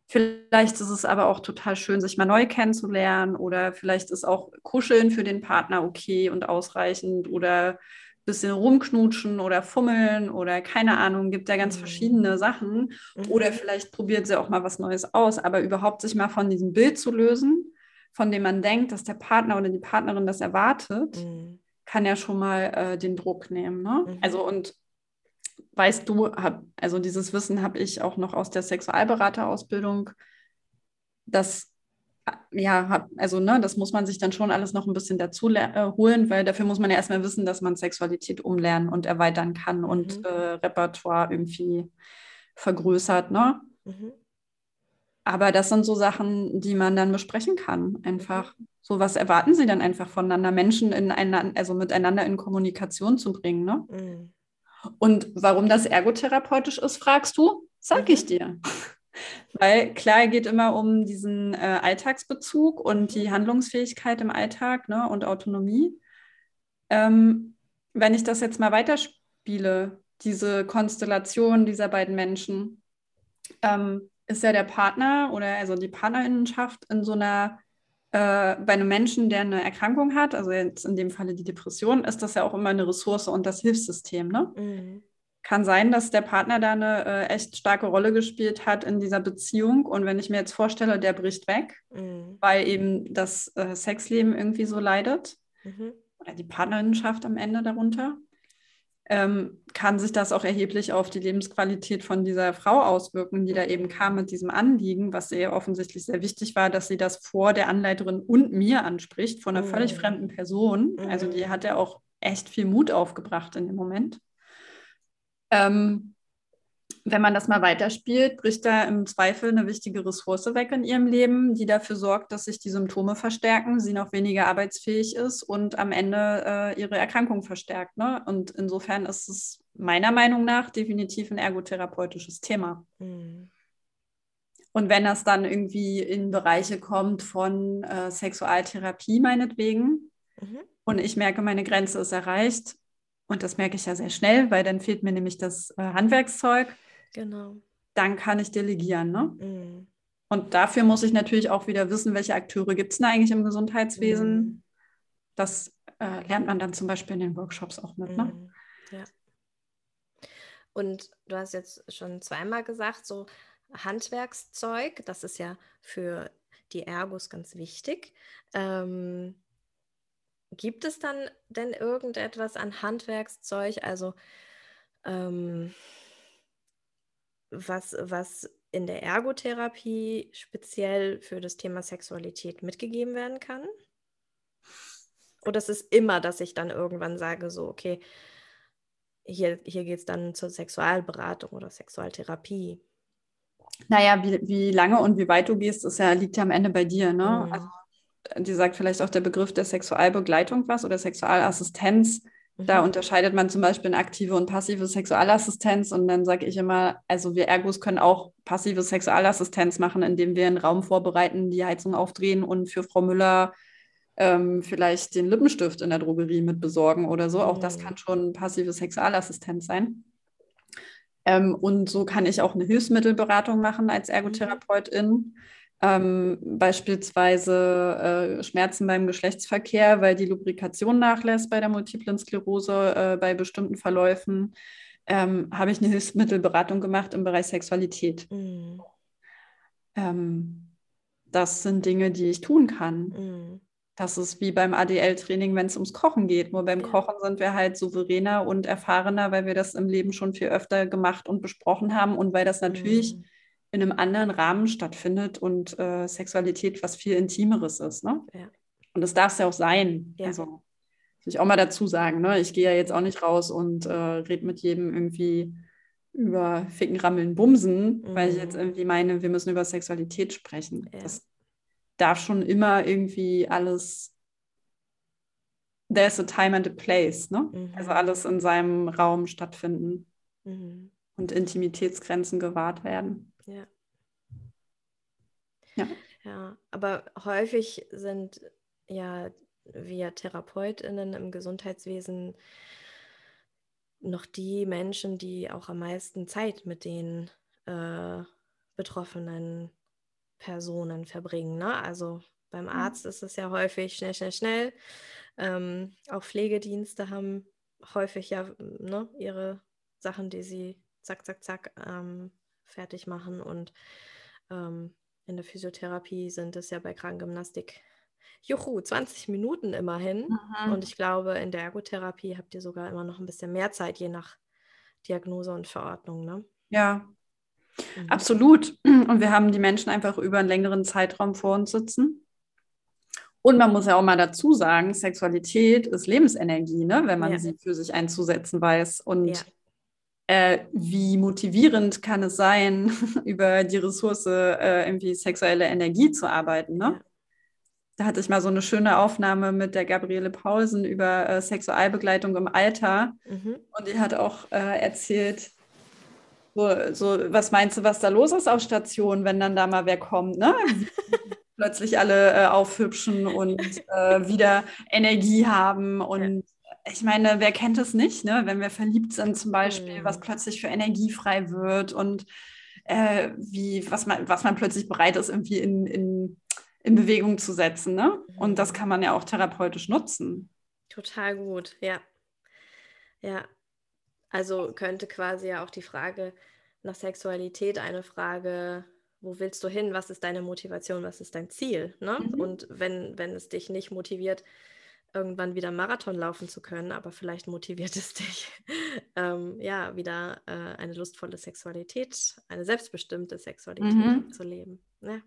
B: Vielleicht ist es aber auch total schön, sich mal neu kennenzulernen oder vielleicht ist auch Kuscheln für den Partner okay und ausreichend oder ein bisschen rumknutschen oder fummeln oder keine Ahnung, gibt ja ganz mhm. verschiedene Sachen. Mhm. Oder vielleicht probiert sie auch mal was Neues aus, aber überhaupt sich mal von diesem Bild zu lösen, von dem man denkt, dass der Partner oder die Partnerin das erwartet. Mhm kann ja schon mal äh, den Druck nehmen. Ne? Mhm. Also und weißt du, hab, also dieses Wissen habe ich auch noch aus der Sexualberaterausbildung. Das ja, hab, also ne, das muss man sich dann schon alles noch ein bisschen dazu äh, holen, weil dafür muss man ja erstmal wissen, dass man Sexualität umlernen und erweitern kann mhm. und äh, Repertoire irgendwie vergrößert, ne? Mhm. Aber das sind so Sachen, die man dann besprechen kann, einfach. Mhm. So, was erwarten Sie dann einfach voneinander, Menschen in einander, also miteinander in Kommunikation zu bringen, ne? Mhm. Und warum das ergotherapeutisch ist, fragst du? Sag mhm. ich dir. Weil klar geht immer um diesen äh, Alltagsbezug und die Handlungsfähigkeit im Alltag ne, und Autonomie. Ähm, wenn ich das jetzt mal weiterspiele, diese Konstellation dieser beiden Menschen, ähm, ist ja der Partner oder also die Partnerinnenschaft in so einer, äh, bei einem Menschen, der eine Erkrankung hat, also jetzt in dem Falle die Depression, ist das ja auch immer eine Ressource und das Hilfssystem. Ne? Mhm. Kann sein, dass der Partner da eine äh, echt starke Rolle gespielt hat in dieser Beziehung. Und wenn ich mir jetzt vorstelle, der bricht weg, mhm. weil eben das äh, Sexleben irgendwie so leidet, mhm. oder die Partnerinnenschaft am Ende darunter, ähm, kann sich das auch erheblich auf die Lebensqualität von dieser Frau auswirken, die da eben kam mit diesem Anliegen, was ihr offensichtlich sehr wichtig war, dass sie das vor der Anleiterin und mir anspricht, von einer mhm. völlig fremden Person. Mhm. Also die hat ja auch echt viel Mut aufgebracht in dem Moment. Ähm, wenn man das mal weiterspielt, bricht da im Zweifel eine wichtige Ressource weg in ihrem Leben, die dafür sorgt, dass sich die Symptome verstärken, sie noch weniger arbeitsfähig ist und am Ende äh, ihre Erkrankung verstärkt. Ne? Und insofern ist es meiner Meinung nach definitiv ein ergotherapeutisches Thema. Mhm. Und wenn das dann irgendwie in Bereiche kommt von äh, Sexualtherapie meinetwegen mhm. und ich merke, meine Grenze ist erreicht, und das merke ich ja sehr schnell, weil dann fehlt mir nämlich das äh, Handwerkszeug, Genau. Dann kann ich delegieren. Ne? Mhm. Und dafür muss ich natürlich auch wieder wissen, welche Akteure gibt es denn eigentlich im Gesundheitswesen. Mhm. Das äh, lernt man dann zum Beispiel in den Workshops auch mit. Ne? Mhm.
A: Ja. Und du hast jetzt schon zweimal gesagt, so Handwerkszeug, das ist ja für die Ergos ganz wichtig. Ähm, gibt es dann denn irgendetwas an Handwerkszeug, also ähm, was, was in der Ergotherapie speziell für das Thema Sexualität mitgegeben werden kann? Oder ist es immer, dass ich dann irgendwann sage, so, okay, hier, hier geht es dann zur Sexualberatung oder Sexualtherapie?
B: Naja, wie, wie lange und wie weit du gehst, ist ja, liegt ja am Ende bei dir. Ne? Mhm. Also, die sagt vielleicht auch der Begriff der Sexualbegleitung was oder Sexualassistenz. Da mhm. unterscheidet man zum Beispiel in aktive und passive Sexualassistenz. Und dann sage ich immer, also wir Ergos können auch passive Sexualassistenz machen, indem wir einen Raum vorbereiten, die Heizung aufdrehen und für Frau Müller ähm, vielleicht den Lippenstift in der Drogerie mit besorgen oder so. Mhm. Auch das mhm. kann schon passive Sexualassistenz sein. Ähm, und so kann ich auch eine Hilfsmittelberatung machen als mhm. Ergotherapeutin. Ähm, beispielsweise äh, Schmerzen beim Geschlechtsverkehr, weil die Lubrikation nachlässt bei der multiplen Sklerose äh, bei bestimmten Verläufen, ähm, habe ich eine Hilfsmittelberatung gemacht im Bereich Sexualität. Mhm. Ähm, das sind Dinge, die ich tun kann. Mhm. Das ist wie beim ADL-Training, wenn es ums Kochen geht. Nur beim ja. Kochen sind wir halt souveräner und erfahrener, weil wir das im Leben schon viel öfter gemacht und besprochen haben und weil das natürlich mhm in einem anderen Rahmen stattfindet und äh, Sexualität was viel Intimeres ist. Ne? Ja. Und das darf es ja auch sein. Ja. Also, will ich auch mal dazu sagen, ne? ich gehe ja jetzt auch nicht raus und äh, rede mit jedem irgendwie über Ficken, Rammeln, Bumsen, mhm. weil ich jetzt mhm. irgendwie meine, wir müssen über Sexualität sprechen. Ja. Das darf schon immer irgendwie alles, there's a time and a place, ne? Mhm. Also alles in seinem Raum stattfinden mhm. und Intimitätsgrenzen gewahrt werden.
A: Ja. Ja. Ja, aber häufig sind ja wir TherapeutInnen im Gesundheitswesen noch die Menschen, die auch am meisten Zeit mit den äh, betroffenen Personen verbringen. Ne? Also beim mhm. Arzt ist es ja häufig schnell, schnell, schnell. Ähm, auch Pflegedienste haben häufig ja ne, ihre Sachen, die sie zack, zack, zack ähm, fertig machen. Und ähm, in der Physiotherapie sind es ja bei Krankengymnastik, juhu, 20 Minuten immerhin. Mhm. Und ich glaube, in der Ergotherapie habt ihr sogar immer noch ein bisschen mehr Zeit, je nach Diagnose und Verordnung. Ne?
B: Ja, mhm. absolut. Und wir haben die Menschen einfach über einen längeren Zeitraum vor uns sitzen. Und man muss ja auch mal dazu sagen, Sexualität ist Lebensenergie, ne? wenn man ja. sie für sich einzusetzen weiß. Und ja äh, wie motivierend kann es sein, über die Ressource äh, irgendwie sexuelle Energie zu arbeiten. Ne? Da hatte ich mal so eine schöne Aufnahme mit der Gabriele Paulsen über äh, Sexualbegleitung im Alter. Mhm. Und die hat auch äh, erzählt, so, so, was meinst du, was da los ist auf Station, wenn dann da mal wer kommt, ne? Plötzlich alle äh, aufhübschen und äh, wieder Energie haben und ich meine, wer kennt es nicht, ne? wenn wir verliebt sind zum Beispiel, mhm. was plötzlich für Energie frei wird und äh, wie, was, man, was man plötzlich bereit ist, irgendwie in, in, in Bewegung zu setzen. Ne? Und das mhm. kann man ja auch therapeutisch nutzen.
A: Total gut, ja. Ja, also könnte quasi ja auch die Frage nach Sexualität eine Frage, wo willst du hin, was ist deine Motivation, was ist dein Ziel? Ne? Mhm. Und wenn, wenn es dich nicht motiviert, irgendwann wieder Marathon laufen zu können, aber vielleicht motiviert es dich, ähm, ja, wieder äh, eine lustvolle Sexualität, eine selbstbestimmte Sexualität mhm. zu leben. Ja.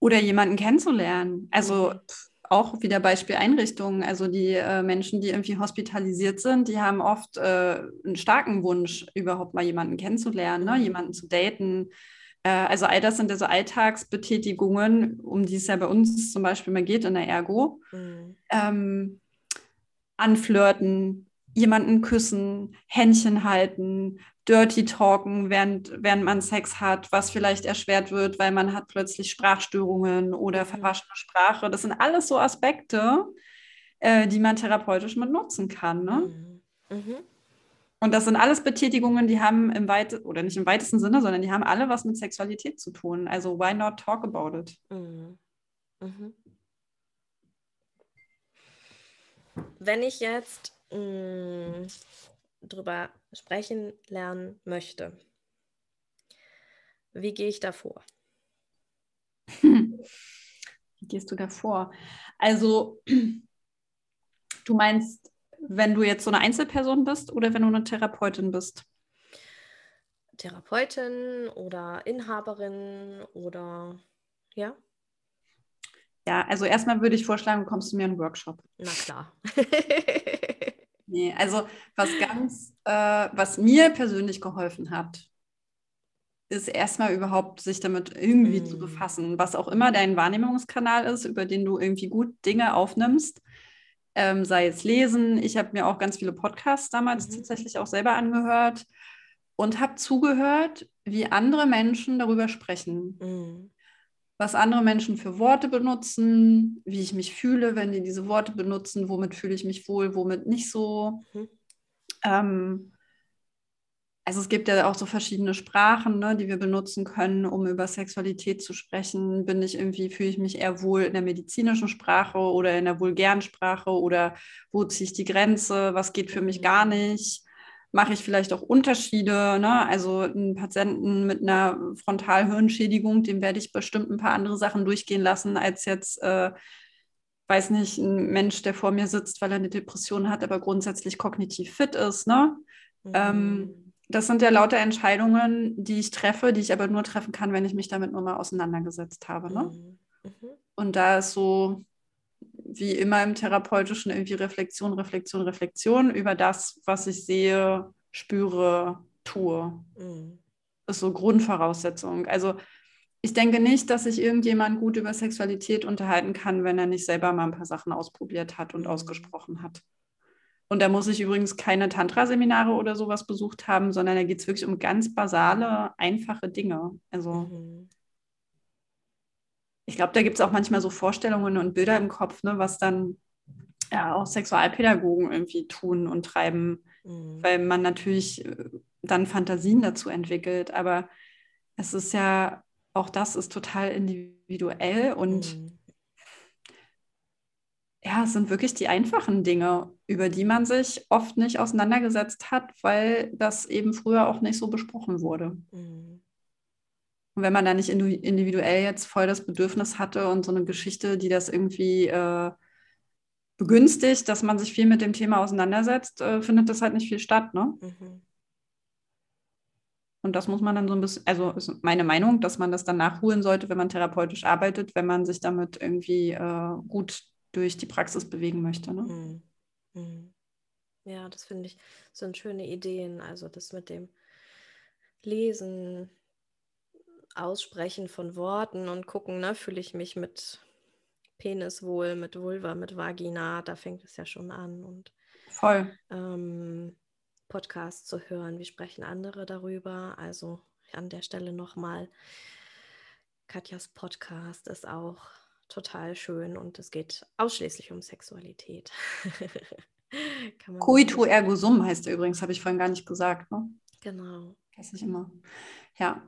B: Oder jemanden kennenzulernen. Also mhm. auch wieder Beispiel Einrichtungen. Also die äh, Menschen, die irgendwie hospitalisiert sind, die haben oft äh, einen starken Wunsch, überhaupt mal jemanden kennenzulernen, ne? Mhm. jemanden zu daten also all das sind ja so Alltagsbetätigungen, um die es ja bei uns zum Beispiel mal geht in der Ergo. Mhm. Ähm, anflirten, jemanden küssen, Händchen halten, dirty talken, während, während man Sex hat, was vielleicht erschwert wird, weil man hat plötzlich Sprachstörungen oder mhm. verwaschene Sprache. Das sind alles so Aspekte, äh, die man therapeutisch mit nutzen kann. Ne? Mhm. Mhm. Und das sind alles Betätigungen, die haben im weitesten, oder nicht im weitesten Sinne, sondern die haben alle was mit Sexualität zu tun. Also why not talk about it? Mhm. Mhm.
A: Wenn ich jetzt mh, mm, drüber sprechen lernen möchte, wie gehe ich da vor?
B: Wie gehst du da vor? Also, du meinst, wenn du jetzt so eine Einzelperson bist oder wenn du eine Therapeutin bist?
A: Therapeutin oder Inhaberin oder ja?
B: Ja, also erstmal würde ich vorschlagen, kommst du mir einen Workshop.
A: Na klar.
B: nee, also was ganz, äh, was mir persönlich geholfen hat, ist erstmal überhaupt sich damit irgendwie mm. zu befassen, was auch immer dein Wahrnehmungskanal ist, über den du irgendwie gut Dinge aufnimmst ähm, sei es lesen. Ich habe mir auch ganz viele Podcasts damals mhm. tatsächlich auch selber angehört und habe zugehört, wie andere Menschen darüber sprechen. Mhm. Was andere Menschen für Worte benutzen, wie ich mich fühle, wenn die diese Worte benutzen, womit fühle ich mich wohl, womit nicht so. Mhm. Ähm, also es gibt ja auch so verschiedene Sprachen, ne, die wir benutzen können, um über Sexualität zu sprechen. Bin ich irgendwie, fühle ich mich eher wohl in der medizinischen Sprache oder in der vulgären Sprache oder wo ziehe ich die Grenze? Was geht für mich gar nicht? Mache ich vielleicht auch Unterschiede? Ne? Also einen Patienten mit einer Frontalhirnschädigung, dem werde ich bestimmt ein paar andere Sachen durchgehen lassen, als jetzt, äh, weiß nicht, ein Mensch, der vor mir sitzt, weil er eine Depression hat, aber grundsätzlich kognitiv fit ist. Ne? Mhm. Ähm, das sind ja lauter Entscheidungen, die ich treffe, die ich aber nur treffen kann, wenn ich mich damit nur mal auseinandergesetzt habe. Ne? Mhm. Mhm. Und da ist so, wie immer im Therapeutischen, irgendwie Reflexion, Reflexion, Reflexion über das, was ich sehe, spüre, tue. Mhm. Ist so Grundvoraussetzung. Also ich denke nicht, dass sich irgendjemand gut über Sexualität unterhalten kann, wenn er nicht selber mal ein paar Sachen ausprobiert hat und mhm. ausgesprochen hat. Und da muss ich übrigens keine Tantra-Seminare oder sowas besucht haben, sondern da geht es wirklich um ganz basale, einfache Dinge. Also mhm. ich glaube, da gibt es auch manchmal so Vorstellungen und Bilder im Kopf, ne, was dann ja, auch Sexualpädagogen irgendwie tun und treiben, mhm. weil man natürlich äh, dann Fantasien dazu entwickelt. Aber es ist ja, auch das ist total individuell und mhm ja, es sind wirklich die einfachen Dinge, über die man sich oft nicht auseinandergesetzt hat, weil das eben früher auch nicht so besprochen wurde. Mhm. Und wenn man da nicht individuell jetzt voll das Bedürfnis hatte und so eine Geschichte, die das irgendwie äh, begünstigt, dass man sich viel mit dem Thema auseinandersetzt, äh, findet das halt nicht viel statt, ne? Mhm. Und das muss man dann so ein bisschen, also ist meine Meinung, dass man das dann nachholen sollte, wenn man therapeutisch arbeitet, wenn man sich damit irgendwie äh, gut durch die Praxis bewegen möchte. Ne? Mhm.
A: Mhm. Ja, das finde ich, sind schöne Ideen. Also das mit dem Lesen, Aussprechen von Worten und gucken, ne, fühle ich mich mit Penis wohl, mit Vulva, mit Vagina, da fängt es ja schon an. Und
B: voll.
A: Ähm, Podcasts zu hören, wie sprechen andere darüber. Also an der Stelle nochmal, Katjas Podcast ist auch total schön und es geht ausschließlich um Sexualität.
B: Coitu ergo sum heißt er übrigens, habe ich vorhin gar nicht gesagt. Ne?
A: Genau.
B: Weiß ich immer. Ja.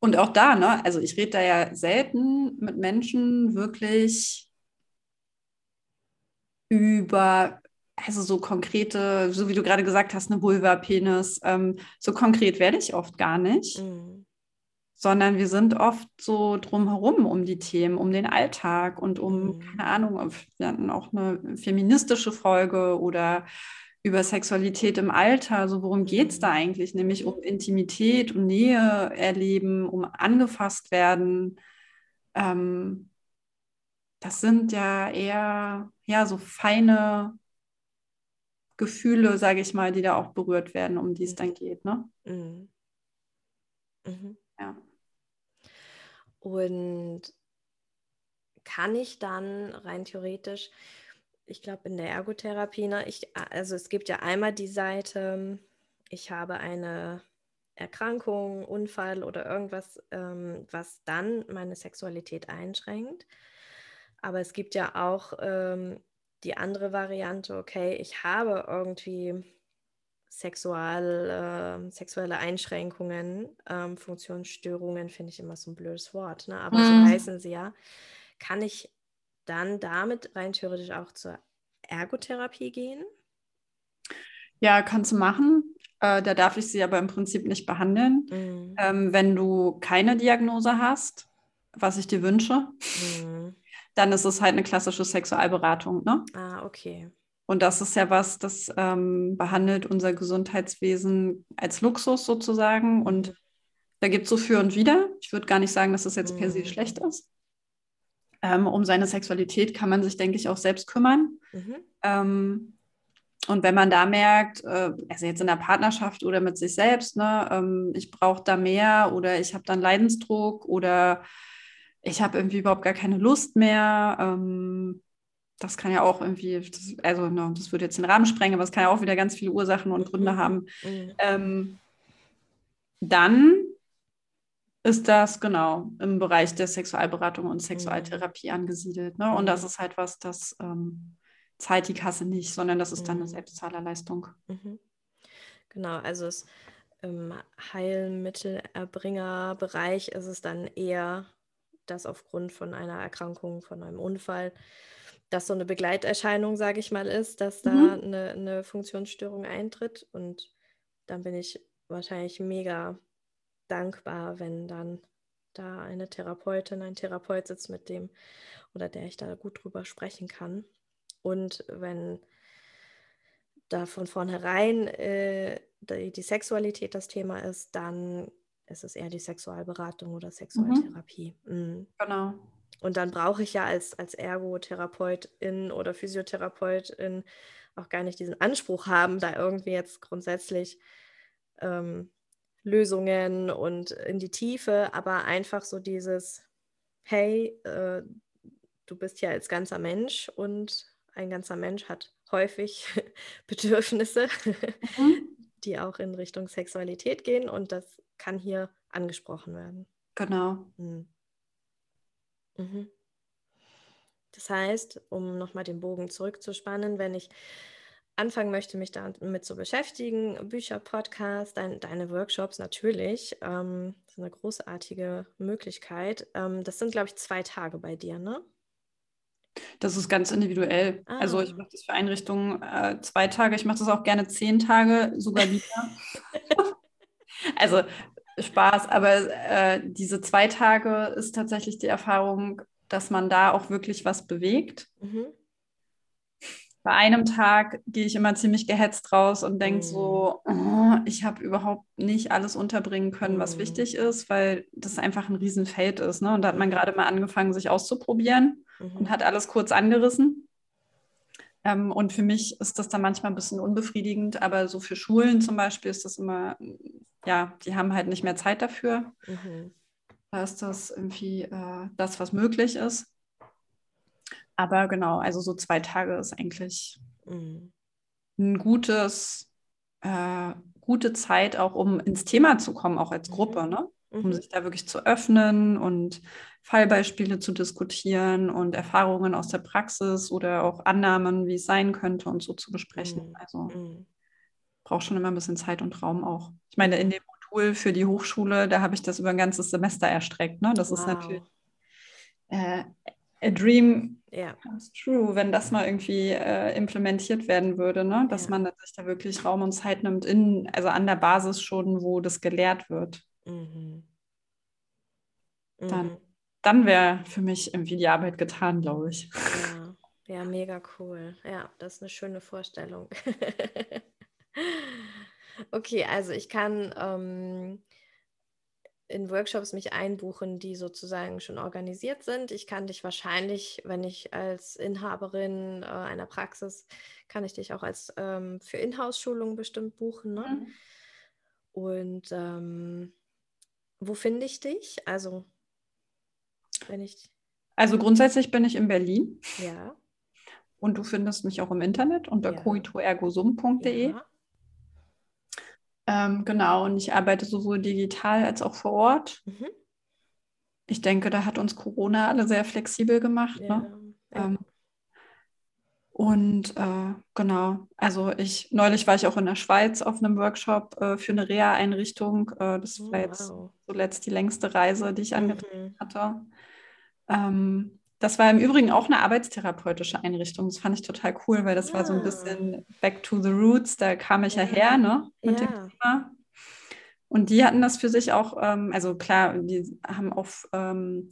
B: Und auch da, ne, also ich rede da ja selten mit Menschen wirklich über, also so konkrete, so wie du gerade gesagt hast, eine Vulva, Penis, ähm, so konkret werde ich oft gar nicht. Mhm sondern wir sind oft so drumherum um die Themen, um den Alltag und um, mhm. keine Ahnung, wir hatten auch eine feministische Folge oder über Sexualität im Alter. Also worum geht es da mhm. eigentlich? Nämlich um Intimität, um Nähe erleben, um angefasst werden. Ähm, das sind ja eher ja, so feine Gefühle, sage ich mal, die da auch berührt werden, um die es mhm. dann geht. Ne? Mhm. Mhm.
A: Und kann ich dann rein theoretisch, ich glaube in der Ergotherapie, ne, ich, also es gibt ja einmal die Seite, ich habe eine Erkrankung, Unfall oder irgendwas, ähm, was dann meine Sexualität einschränkt. Aber es gibt ja auch ähm, die andere Variante, okay, ich habe irgendwie Sexual, äh, sexuelle Einschränkungen, ähm, Funktionsstörungen finde ich immer so ein blödes Wort, ne? aber mm. so mhm. heißen sie ja. Kann ich dann damit rein theoretisch auch zur Ergotherapie gehen?
B: Ja, kannst du machen. Äh, da darf ich sie aber im Prinzip nicht behandeln. Mm. Ähm, wenn du keine Diagnose hast, was ich dir wünsche, mm. dann ist es halt eine klassische Sexualberatung. Ne?
A: Ah, okay.
B: Und das ist ja was, das ähm, behandelt unser Gesundheitswesen als Luxus sozusagen. Und da gibt es so für und wieder. Ich würde gar nicht sagen, dass das jetzt per se mm. schlecht ist. Ähm, um seine Sexualität kann man sich, denke ich, auch selbst kümmern. Mhm. Ähm, und wenn man da merkt, äh, also jetzt in der Partnerschaft oder mit sich selbst, ne, ähm, ich brauche da mehr oder ich habe dann Leidensdruck oder ich habe irgendwie überhaupt gar keine Lust mehr. Ähm, das kann ja auch irgendwie, das, also no, das würde jetzt den Rahmen sprengen, aber es kann ja auch wieder ganz viele Ursachen und Gründe mhm. haben. Mhm. Ähm, dann ist das genau im Bereich der Sexualberatung und Sexualtherapie mhm. angesiedelt. Ne? Und das mhm. ist halt was, das ähm, zahlt die Kasse nicht, sondern das ist dann eine mhm. Selbstzahlerleistung.
A: Genau, also es, im Heilmittelerbringerbereich ist es dann eher, dass aufgrund von einer Erkrankung, von einem Unfall, dass so eine Begleiterscheinung, sage ich mal, ist, dass da mhm. eine, eine Funktionsstörung eintritt. Und dann bin ich wahrscheinlich mega dankbar, wenn dann da eine Therapeutin, ein Therapeut sitzt, mit dem oder der ich da gut drüber sprechen kann. Und wenn da von vornherein äh, die, die, Sexualität das Thema ist, dann ist es eher die Sexualberatung oder Sexualtherapie. Mhm. Mhm.
B: Genau.
A: Und dann brauche ich ja als, als Ergotherapeutin oder Physiotherapeutin auch gar nicht diesen Anspruch haben, da irgendwie jetzt grundsätzlich ähm, Lösungen und in die Tiefe, aber einfach so dieses, hey, äh, du bist ja als ganzer Mensch und ein ganzer Mensch hat häufig Bedürfnisse, mhm. die auch in Richtung Sexualität gehen und das kann hier angesprochen werden.
B: Genau. Mhm.
A: Mhm. Das heißt, um nochmal den Bogen zurückzuspannen, wenn ich anfangen möchte, mich damit zu beschäftigen, Bücher, Podcasts, dein, deine Workshops natürlich, ähm, das ist eine großartige Möglichkeit. Ähm, das sind, glaube ich, zwei Tage bei dir, ne?
B: Das ist ganz individuell. Ah. Also ich mache das für Einrichtungen äh, zwei Tage, ich mache das auch gerne zehn Tage, sogar lieber. also Spaß, aber äh, diese zwei Tage ist tatsächlich die Erfahrung, dass man da auch wirklich was bewegt. Mhm. Bei einem Tag gehe ich immer ziemlich gehetzt raus und denke mhm. so, oh, ich habe überhaupt nicht alles unterbringen können, was mhm. wichtig ist, weil das einfach ein Riesenfeld ist. Ne? Und da hat man gerade mal angefangen, sich auszuprobieren mhm. und hat alles kurz angerissen. Ähm, und für mich ist das dann manchmal ein bisschen unbefriedigend, aber so für Schulen zum Beispiel ist das immer, ja, die haben halt nicht mehr Zeit dafür. Mhm. Da ist das irgendwie äh, das, was möglich ist. Aber genau, also so zwei Tage ist eigentlich mhm. ein gutes, äh, gute Zeit auch, um ins Thema zu kommen, auch als mhm. Gruppe, ne? um mhm. sich da wirklich zu öffnen und Fallbeispiele zu diskutieren und Erfahrungen aus der Praxis oder auch Annahmen, wie es sein könnte und so zu besprechen. Mhm. Also mhm. braucht schon immer ein bisschen Zeit und Raum auch. Ich meine, in dem Modul für die Hochschule, da habe ich das über ein ganzes Semester erstreckt. Ne? Das wow. ist natürlich äh, a dream ja. comes true, wenn das mal irgendwie äh, implementiert werden würde, ne? dass ja. man sich da wirklich Raum und Zeit nimmt, in, also an der Basis schon, wo das gelehrt wird. Mhm. Mhm. dann wäre für mich irgendwie die Arbeit getan, glaube ich.
A: Ja. ja, mega cool. Ja, das ist eine schöne Vorstellung. okay, also ich kann ähm, in Workshops mich einbuchen, die sozusagen schon organisiert sind. Ich kann dich wahrscheinlich, wenn ich als Inhaberin äh, einer Praxis, kann ich dich auch als ähm, für Inhouse-Schulungen bestimmt buchen. Ne? Mhm. Und ähm, wo finde ich dich? Also, wenn ich.
B: Also grundsätzlich bin ich in Berlin.
A: Ja.
B: Und du findest mich auch im Internet unter ja. coitoergosum.de. Ja. Ähm, genau, und ich arbeite sowohl digital als auch vor Ort. Mhm. Ich denke, da hat uns Corona alle sehr flexibel gemacht. Ja. Ne? Ähm, Und äh, genau, also ich neulich war ich auch in der Schweiz auf einem Workshop äh, für eine Reha-Einrichtung. Äh, das oh, war jetzt wow. zuletzt die längste Reise, die ich mhm. angetreten hatte. Ähm, das war im Übrigen auch eine arbeitstherapeutische Einrichtung. Das fand ich total cool, weil das ja. war so ein bisschen ah. back to the roots. Da kam ich ja, ja her, ne, mit ja. dem Thema. Und die hatten das für sich auch, ähm, also klar, die haben auch ähm,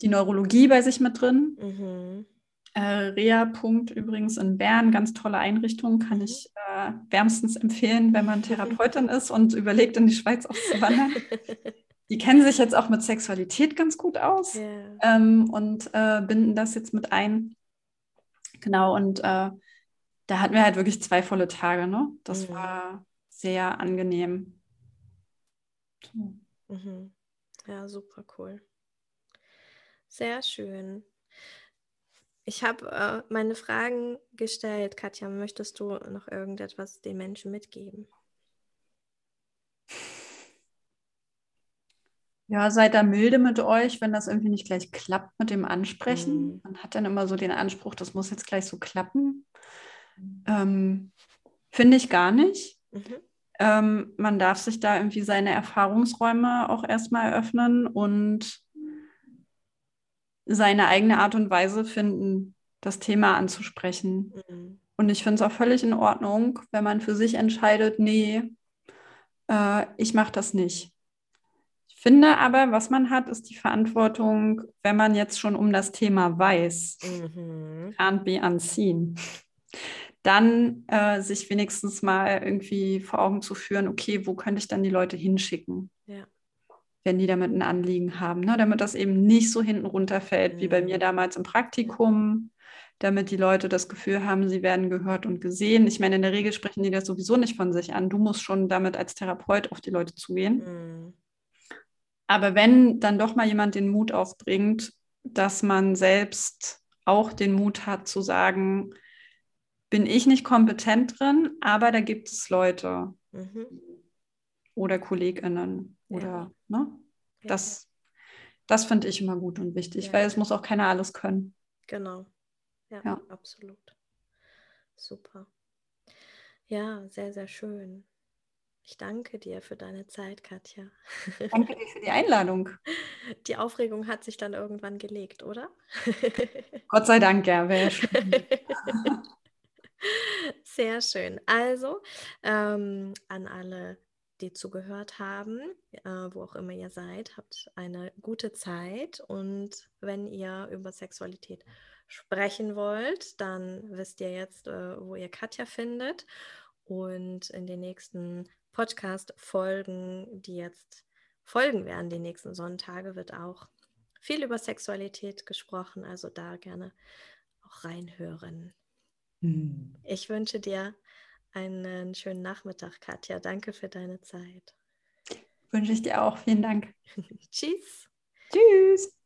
B: die Neurologie bei sich mit drin. Mhm. Äh, Rea. Punkt übrigens in Bern, ganz tolle Einrichtung, kann mhm. ich äh, wärmstens empfehlen, wenn man Therapeutin ist und überlegt, in die Schweiz auszuwandern. die kennen sich jetzt auch mit Sexualität ganz gut aus yeah. ähm, und äh, binden das jetzt mit ein. Genau, und äh, da hatten wir halt wirklich zwei volle Tage, ne? Das mhm. war sehr angenehm.
A: Mhm. Ja, super cool. Sehr schön. Ich habe äh, meine Fragen gestellt. Katja, möchtest du noch irgendetwas den Menschen mitgeben?
B: Ja, seid da milde mit euch, wenn das irgendwie nicht gleich klappt mit dem Ansprechen. Mhm. Man hat dann immer so den Anspruch, das muss jetzt gleich so klappen. Ähm, Finde ich gar nicht. Mhm. Ähm, man darf sich da irgendwie seine Erfahrungsräume auch erstmal eröffnen und seine eigene Art und Weise finden, das Thema anzusprechen. Mhm. Und ich finde es auch völlig in Ordnung, wenn man für sich entscheidet, nee, äh, ich mache das nicht. Finde aber, was man hat, ist die Verantwortung, wenn man jetzt schon um das Thema weiß, mhm. can't be unseen, dann äh, sich wenigstens mal irgendwie vor Augen zu führen, okay, wo könnte ich dann die Leute hinschicken? Ja wenn die damit ein Anliegen haben, ne? damit das eben nicht so hinten runterfällt mhm. wie bei mir mhm. damals im Praktikum, damit die Leute das Gefühl haben, sie werden gehört und gesehen. Ich meine, in der Regel sprechen die das sowieso nicht von sich an. Du musst schon damit als Therapeut auf die Leute zugehen. Mhm. Aber wenn dann doch mal jemand den Mut aufbringt, dass man selbst auch den Mut hat zu sagen, bin ich nicht kompetent drin, aber da gibt es Leute mhm. oder KollegInnen oder, ja. ne? Das, das finde ich immer gut und wichtig, ja. weil es muss auch keiner alles können.
A: Genau. Ja, ja, absolut. Super. Ja, sehr, sehr schön. Ich danke dir für deine Zeit, Katja.
B: Danke dir für die Einladung.
A: Die Aufregung hat sich dann irgendwann gelegt, oder?
B: Gott sei Dank, ja.
A: Sehr schön. Also ähm, an alle die zugehört haben, äh, wo auch immer ihr seid, habt eine gute Zeit und wenn ihr über Sexualität sprechen wollt, dann wisst ihr jetzt, äh, wo ihr Katja findet und in den nächsten Podcast-Folgen, die jetzt folgen werden, die nächsten Sonntage, wird auch viel über Sexualität gesprochen, also da gerne auch reinhören. Hm. Ich wünsche dir einen schönen Nachmittag, Katja. Danke für deine Zeit.
B: Wünsche ich dir auch. Vielen Dank.
A: Tschüss.
B: Tschüss.